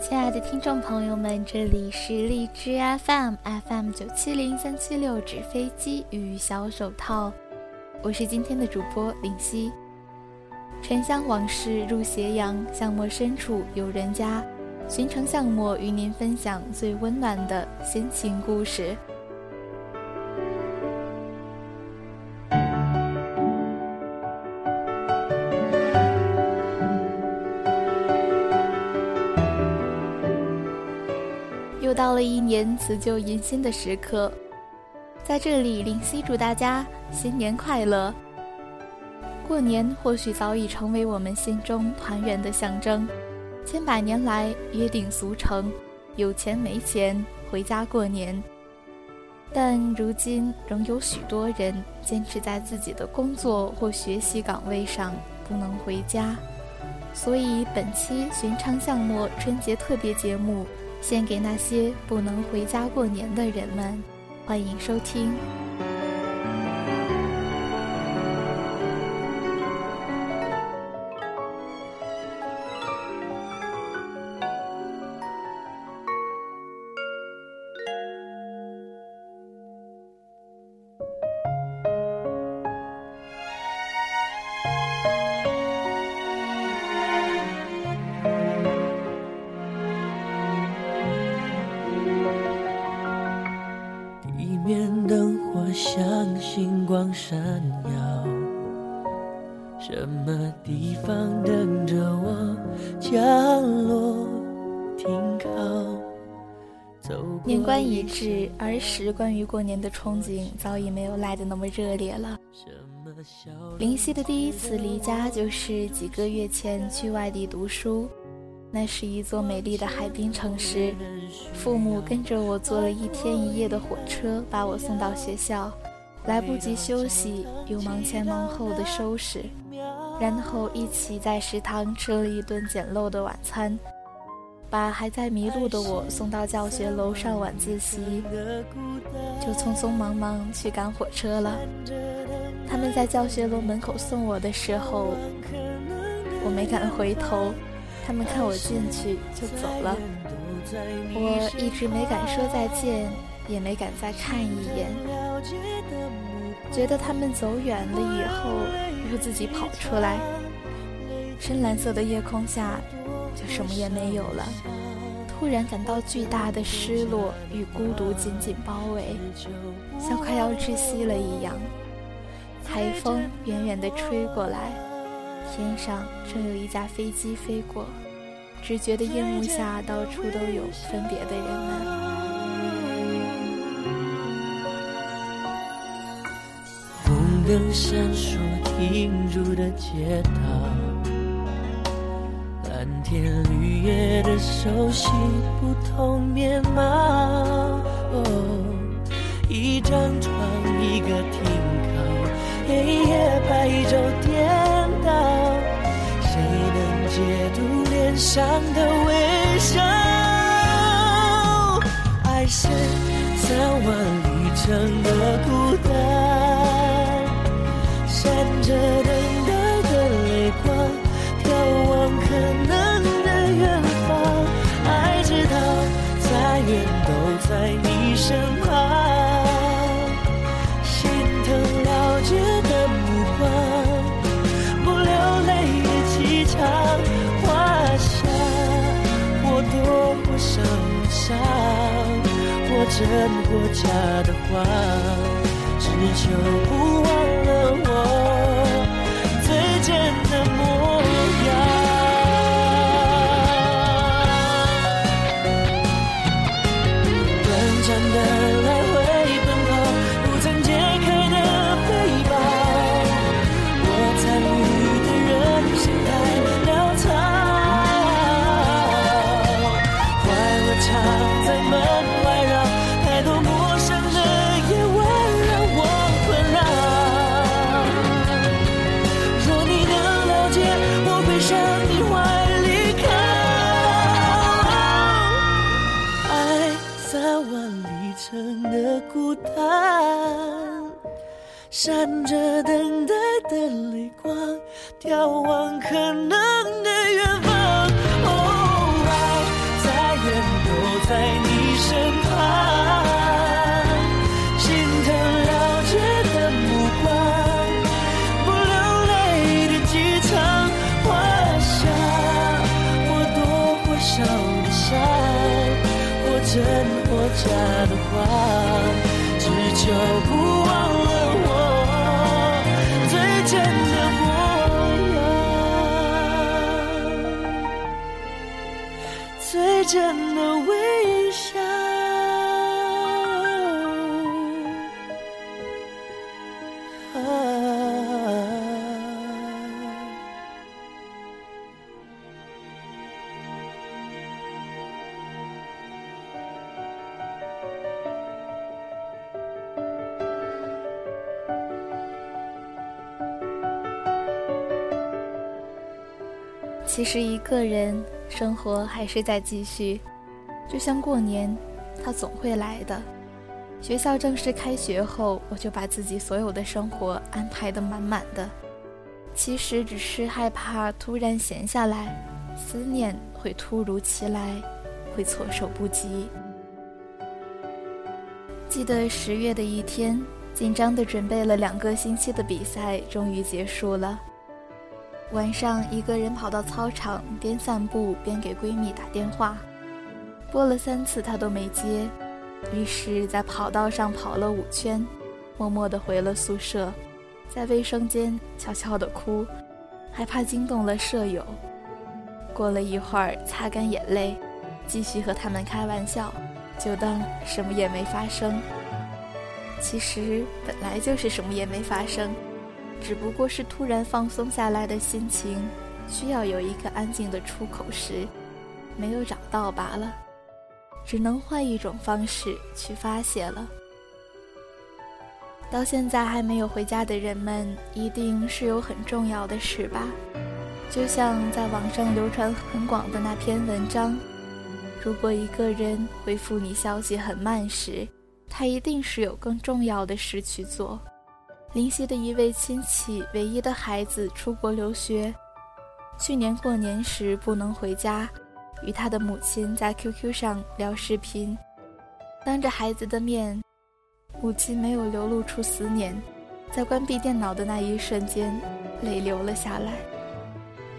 亲爱的听众朋友们，这里是荔枝 FM FM 九七零三七六纸飞机与小手套，我是今天的主播林夕。沉香往事入斜阳，巷陌深处有人家，寻城巷陌与您分享最温暖的心情故事。到了一年辞旧迎新的时刻，在这里，林夕祝大家新年快乐。过年或许早已成为我们心中团圆的象征，千百年来约定俗成，有钱没钱回家过年。但如今仍有许多人坚持在自己的工作或学习岗位上不能回家，所以本期《寻常巷陌》春节特别节目。献给那些不能回家过年的人们，欢迎收听。什么地方等着我降落停靠？年关已至，儿时关于过年的憧憬早已没有来的那么热烈了。林夕的第一次离家就是几个月前去外地读书，那是一座美丽的海滨城市。父母跟着我坐了一天一夜的火车，把我送到学校。来不及休息，又忙前忙后的收拾，然后一起在食堂吃了一顿简陋的晚餐，把还在迷路的我送到教学楼上晚自习，就匆匆忙忙去赶火车了。他们在教学楼门口送我的时候，我没敢回头，他们看我进去就走了，我一直没敢说再见。也没敢再看一眼，觉得他们走远了以后，又自己跑出来，深蓝色的夜空下，就什么也没有了。突然感到巨大的失落与孤独紧紧包围，像快要窒息了一样。海风远远地吹过来，天上正有一架飞机飞过，只觉得夜幕下到处都有分别的人们。灯闪烁，停住的街道，蓝天绿叶的熟悉不同面貌。哦，一张床，一个停靠，黑夜白昼颠倒，谁能解读脸上的微笑？爱是三万里程的孤单。远都在你身旁。心疼了解的目光，不流泪的气场。画下或多或少伤，或真或假的谎。只求不忘了我最真的模。假的话，只求不其实一个人生活还是在继续，就像过年，它总会来的。学校正式开学后，我就把自己所有的生活安排得满满的。其实只是害怕突然闲下来，思念会突如其来，会措手不及。记得十月的一天，紧张地准备了两个星期的比赛终于结束了。晚上，一个人跑到操场，边散步边给闺蜜打电话，拨了三次她都没接，于是，在跑道上跑了五圈，默默地回了宿舍，在卫生间悄悄地哭，害怕惊动了舍友。过了一会儿，擦干眼泪，继续和他们开玩笑，就当什么也没发生。其实本来就是什么也没发生。只不过是突然放松下来的心情，需要有一个安静的出口时，没有找到罢了，只能换一种方式去发泄了。到现在还没有回家的人们，一定是有很重要的事吧？就像在网上流传很广的那篇文章，如果一个人回复你消息很慢时，他一定是有更重要的事去做。林夕的一位亲戚唯一的孩子出国留学，去年过年时不能回家，与他的母亲在 QQ 上聊视频。当着孩子的面，母亲没有流露出思念，在关闭电脑的那一瞬间，泪流了下来。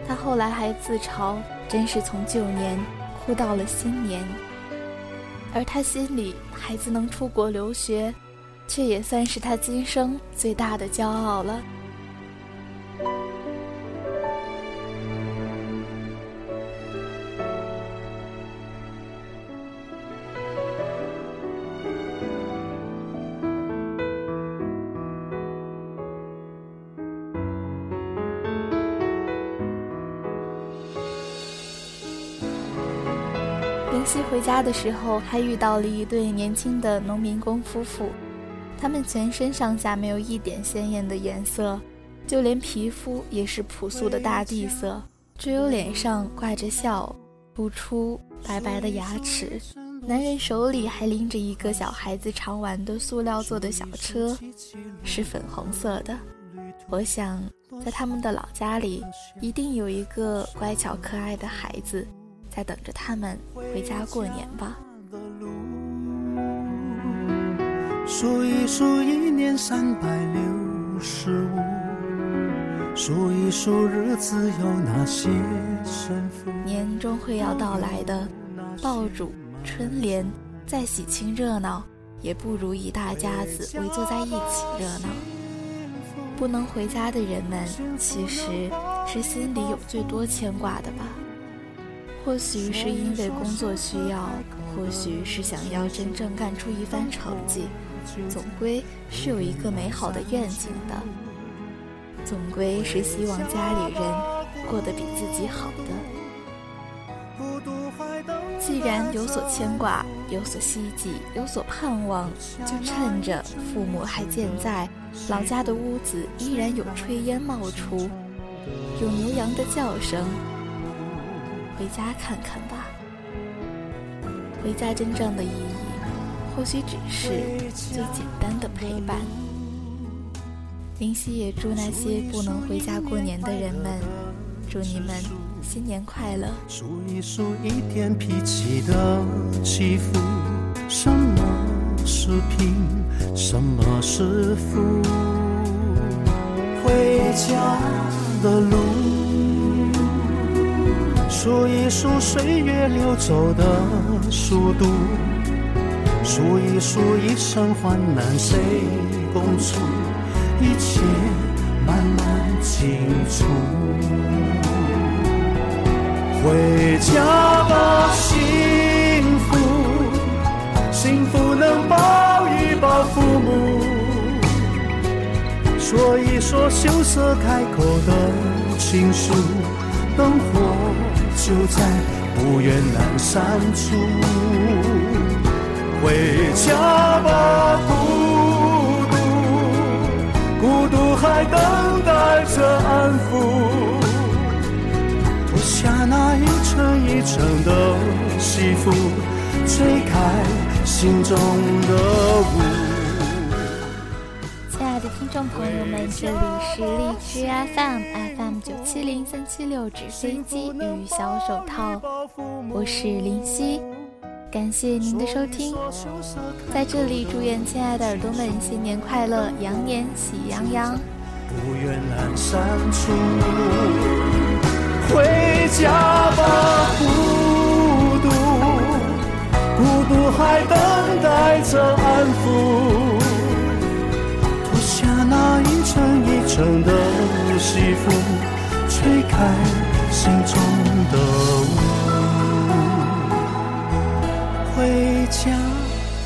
他后来还自嘲，真是从旧年哭到了新年。而他心里，孩子能出国留学。却也算是他今生最大的骄傲了。林夕回家的时候，还遇到了一对年轻的农民工夫妇。他们全身上下没有一点鲜艳的颜色，就连皮肤也是朴素的大地色，只有脸上挂着笑，露出白白的牙齿。男人手里还拎着一个小孩子常玩的塑料做的小车，是粉红色的。我想，在他们的老家里，一定有一个乖巧可爱的孩子，在等着他们回家过年吧。数一数一年三百六十五，数一数日子有哪些胜负。年终会要到来的，爆竹、春联，再喜庆热闹，也不如一大家子围坐在一起热闹。不能回家的人们，其实是心里有最多牵挂的吧？或许是因为工作需要，或许是想要真正干出一番成绩。总归是有一个美好的愿景的，总归是希望家里人过得比自己好的。既然有所牵挂，有所希冀，有所盼望，就趁着父母还健在，老家的屋子依然有炊烟冒出，有牛羊的叫声，回家看看吧。回家真正的意义。或许只是最简单的陪伴。林夕也祝那些不能回家过年的人们，祝你们新年快乐。数一数一天脾气的起伏，什么是平，什么是负？回家的路，数一数岁月流走的速度。数一数一生患难谁共处，一切慢慢清楚。回家吧，幸福，幸福能抱一抱父母，说一说羞涩开口的情书，灯火就在不远阑珊处。回家吧，孤独，孤独还等待着安抚。脱下那一层一层的西服，吹开心中的雾。亲爱的听众朋友们，这里是荔枝 FM FM 九七零三七六纸飞机与小手套，我是林夕，感谢您的收听，在这里祝愿亲爱的耳朵们新年快乐，羊年喜洋洋。不远阑珊处，回家吧，孤独，孤独还等待着安抚。脱下那一层一层的西服，吹开心中